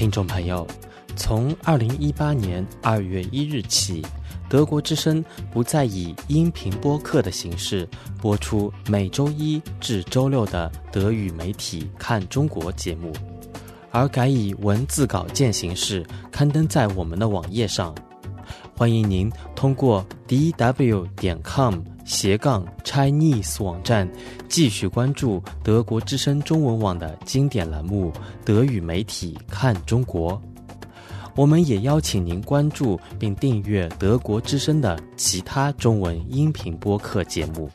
听众朋友，从二零一八年二月一日起，德国之声不再以音频播客的形式播出每周一至周六的德语媒体《看中国》节目，而改以文字稿件形式刊登在我们的网页上。欢迎您通过 d w 点 com 斜杠 Chinese 网站继续关注德国之声中文网的经典栏目《德语媒体看中国》。我们也邀请您关注并订阅德国之声的其他中文音频播客节目。